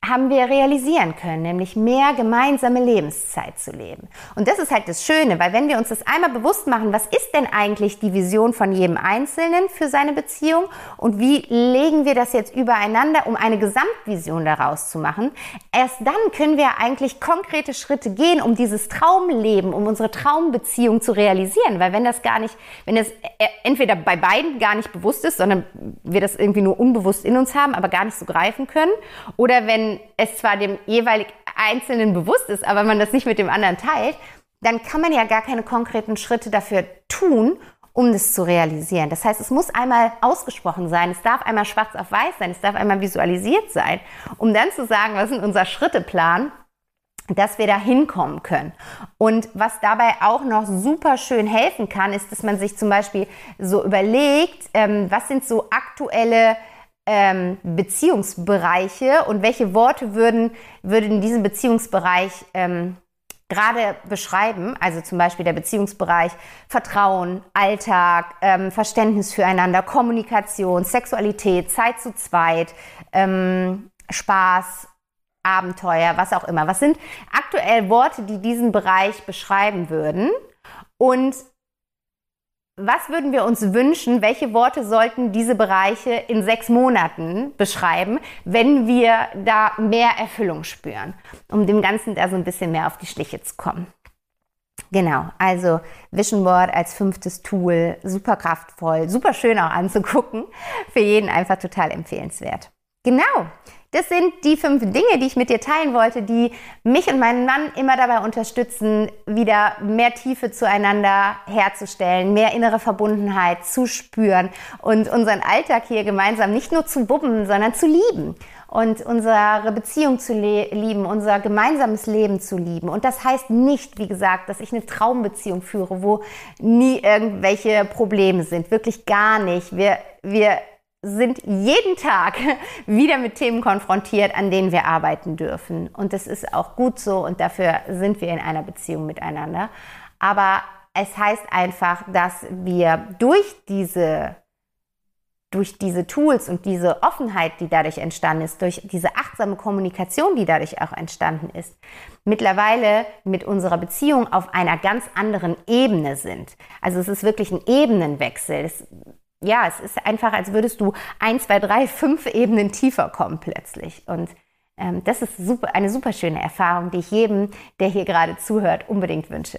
haben wir realisieren können, nämlich mehr gemeinsame Lebenszeit zu leben. Und das ist halt das Schöne, weil wenn wir uns das einmal bewusst machen, was ist denn eigentlich die Vision von jedem Einzelnen für seine Beziehung und wie legen wir das jetzt übereinander, um eine Gesamtvision daraus zu machen, erst dann können wir eigentlich konkrete Schritte gehen, um dieses Traumleben, um unsere Traumbeziehung zu realisieren, weil wenn das gar nicht, wenn es äh, entweder bei beiden gar nicht bewusst ist, sondern wir das irgendwie nur unbewusst in uns haben, aber gar nicht so greifen können, oder wenn es zwar dem jeweilig Einzelnen bewusst ist, aber man das nicht mit dem anderen teilt, dann kann man ja gar keine konkreten Schritte dafür tun, um das zu realisieren. Das heißt, es muss einmal ausgesprochen sein, es darf einmal schwarz auf weiß sein, es darf einmal visualisiert sein, um dann zu sagen, was ist unser Schritteplan, dass wir da hinkommen können. Und was dabei auch noch super schön helfen kann, ist, dass man sich zum Beispiel so überlegt, ähm, was sind so aktuelle ähm, Beziehungsbereiche und welche Worte würden, würden diesen Beziehungsbereich ähm, gerade beschreiben, also zum Beispiel der Beziehungsbereich Vertrauen, Alltag, ähm, Verständnis füreinander, Kommunikation, Sexualität, Zeit zu zweit, ähm, Spaß, Abenteuer, was auch immer. Was sind aktuell Worte, die diesen Bereich beschreiben würden? Und was würden wir uns wünschen? Welche Worte sollten diese Bereiche in sechs Monaten beschreiben, wenn wir da mehr Erfüllung spüren, um dem Ganzen da so ein bisschen mehr auf die Schliche zu kommen? Genau, also Vision Board als fünftes Tool, super kraftvoll, super schön auch anzugucken, für jeden einfach total empfehlenswert. Genau, das sind die fünf Dinge, die ich mit dir teilen wollte, die mich und meinen Mann immer dabei unterstützen, wieder mehr Tiefe zueinander herzustellen, mehr innere Verbundenheit zu spüren und unseren Alltag hier gemeinsam nicht nur zu bubben, sondern zu lieben und unsere Beziehung zu lieben, unser gemeinsames Leben zu lieben. Und das heißt nicht, wie gesagt, dass ich eine Traumbeziehung führe, wo nie irgendwelche Probleme sind. Wirklich gar nicht. Wir, wir sind jeden Tag wieder mit Themen konfrontiert, an denen wir arbeiten dürfen. Und das ist auch gut so und dafür sind wir in einer Beziehung miteinander. Aber es heißt einfach, dass wir durch diese durch diese Tools und diese Offenheit, die dadurch entstanden ist, durch diese achtsame Kommunikation, die dadurch auch entstanden ist, mittlerweile mit unserer Beziehung auf einer ganz anderen Ebene sind. Also es ist wirklich ein Ebenenwechsel. Es ja, es ist einfach, als würdest du ein, zwei, drei, fünf Ebenen tiefer kommen plötzlich. Und ähm, das ist super, eine super schöne Erfahrung, die ich jedem, der hier gerade zuhört, unbedingt wünsche.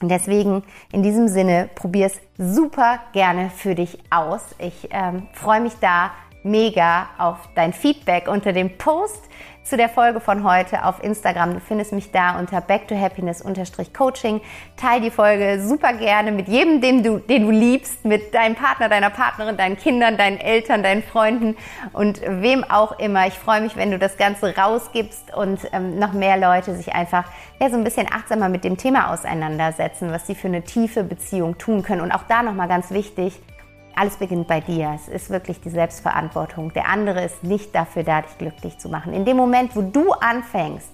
Und deswegen in diesem Sinne, probier es super gerne für dich aus. Ich ähm, freue mich da mega auf dein Feedback unter dem Post zu der Folge von heute auf Instagram. Du findest mich da unter back to happiness Coaching. Teil die Folge super gerne mit jedem, den du, den du liebst, mit deinem Partner, deiner Partnerin, deinen Kindern, deinen Eltern, deinen Freunden und wem auch immer. Ich freue mich, wenn du das Ganze rausgibst und ähm, noch mehr Leute sich einfach ja, so ein bisschen achtsamer mit dem Thema auseinandersetzen, was sie für eine tiefe Beziehung tun können. Und auch da nochmal ganz wichtig, alles beginnt bei dir. Es ist wirklich die Selbstverantwortung. Der andere ist nicht dafür da, dich glücklich zu machen. In dem Moment, wo du anfängst,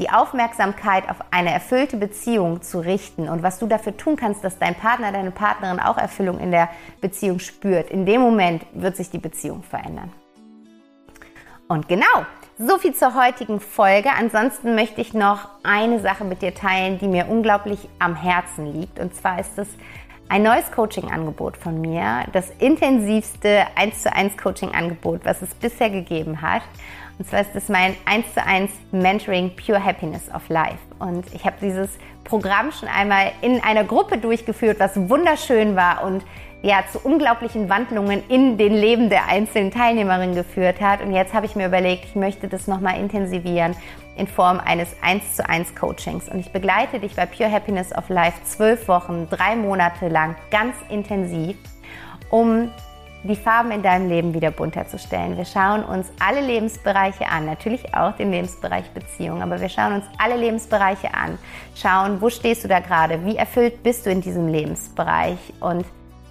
die Aufmerksamkeit auf eine erfüllte Beziehung zu richten und was du dafür tun kannst, dass dein Partner, deine Partnerin auch Erfüllung in der Beziehung spürt, in dem Moment wird sich die Beziehung verändern. Und genau, so viel zur heutigen Folge. Ansonsten möchte ich noch eine Sache mit dir teilen, die mir unglaublich am Herzen liegt. Und zwar ist es ein neues Coaching-Angebot von mir, das intensivste 1 zu 1 Coaching-Angebot, was es bisher gegeben hat. Und zwar ist es mein 1 zu 1 Mentoring Pure Happiness of Life. Und ich habe dieses Programm schon einmal in einer Gruppe durchgeführt, was wunderschön war und ja, zu unglaublichen Wandlungen in den Leben der einzelnen Teilnehmerinnen geführt hat. Und jetzt habe ich mir überlegt, ich möchte das nochmal intensivieren in Form eines 1 zu 1 Coachings. Und ich begleite dich bei Pure Happiness of Life zwölf Wochen, drei Monate lang ganz intensiv, um die Farben in deinem Leben wieder bunter zu stellen. Wir schauen uns alle Lebensbereiche an, natürlich auch den Lebensbereich Beziehung, aber wir schauen uns alle Lebensbereiche an, schauen, wo stehst du da gerade, wie erfüllt bist du in diesem Lebensbereich und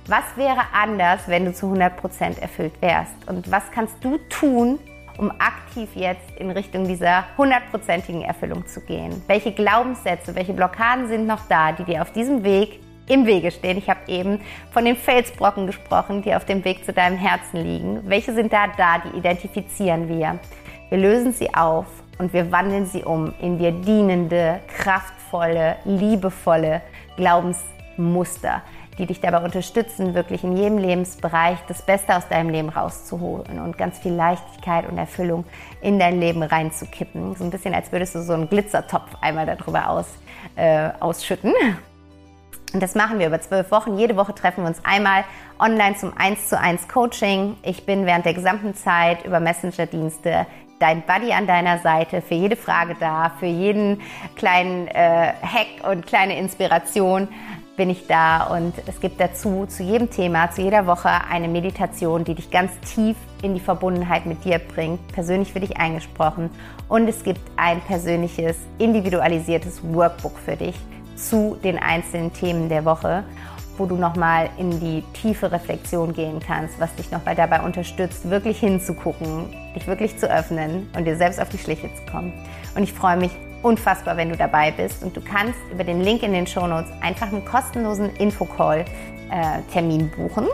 was wäre anders, wenn du zu 100% erfüllt wärst? Und was kannst du tun, um aktiv jetzt in Richtung dieser hundertprozentigen Erfüllung zu gehen? Welche Glaubenssätze, welche Blockaden sind noch da, die dir auf diesem Weg im Wege stehen? Ich habe eben von den Felsbrocken gesprochen, die auf dem Weg zu deinem Herzen liegen. Welche sind da da? Die identifizieren wir. Wir lösen sie auf und wir wandeln sie um in dir dienende, kraftvolle, liebevolle Glaubensmuster die dich dabei unterstützen, wirklich in jedem Lebensbereich das Beste aus deinem Leben rauszuholen und ganz viel Leichtigkeit und Erfüllung in dein Leben reinzukippen. So ein bisschen, als würdest du so einen Glitzertopf einmal darüber aus, äh, ausschütten. Und das machen wir über zwölf Wochen. Jede Woche treffen wir uns einmal online zum 1 zu 1 Coaching. Ich bin während der gesamten Zeit über Messenger-Dienste dein Buddy an deiner Seite, für jede Frage da, für jeden kleinen äh, Hack und kleine Inspiration bin ich da und es gibt dazu zu jedem Thema, zu jeder Woche eine Meditation, die dich ganz tief in die Verbundenheit mit dir bringt, persönlich für dich eingesprochen. Und es gibt ein persönliches, individualisiertes Workbook für dich zu den einzelnen Themen der Woche, wo du nochmal in die tiefe Reflexion gehen kannst, was dich nochmal dabei unterstützt, wirklich hinzugucken, dich wirklich zu öffnen und dir selbst auf die Schliche zu kommen. Und ich freue mich unfassbar, wenn du dabei bist. Und du kannst über den Link in den Show Notes einfach einen kostenlosen Infocall-Termin äh, buchen.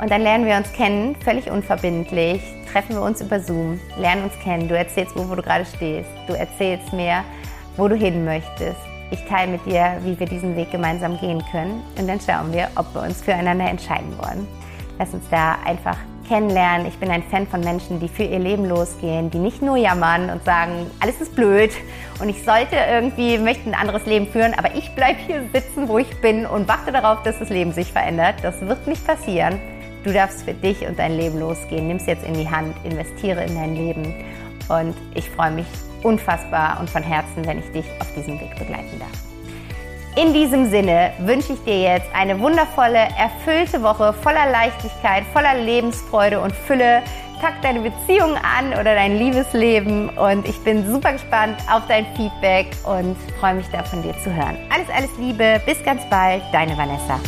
Und dann lernen wir uns kennen, völlig unverbindlich. Treffen wir uns über Zoom, lernen uns kennen. Du erzählst, wo, wo du gerade stehst. Du erzählst mir, wo du hin möchtest. Ich teile mit dir, wie wir diesen Weg gemeinsam gehen können. Und dann schauen wir, ob wir uns füreinander entscheiden wollen. Lass uns da einfach kennenlernen. Ich bin ein Fan von Menschen, die für ihr Leben losgehen, die nicht nur jammern und sagen, alles ist blöd und ich sollte irgendwie, möchte ein anderes Leben führen, aber ich bleibe hier sitzen, wo ich bin und warte darauf, dass das Leben sich verändert. Das wird nicht passieren. Du darfst für dich und dein Leben losgehen. Nimm es jetzt in die Hand, investiere in dein Leben und ich freue mich unfassbar und von Herzen, wenn ich dich auf diesem Weg begleiten darf. In diesem Sinne wünsche ich dir jetzt eine wundervolle, erfüllte Woche voller Leichtigkeit, voller Lebensfreude und Fülle. Pack deine Beziehung an oder dein Liebesleben und ich bin super gespannt auf dein Feedback und freue mich da von dir zu hören. Alles, alles Liebe, bis ganz bald, deine Vanessa.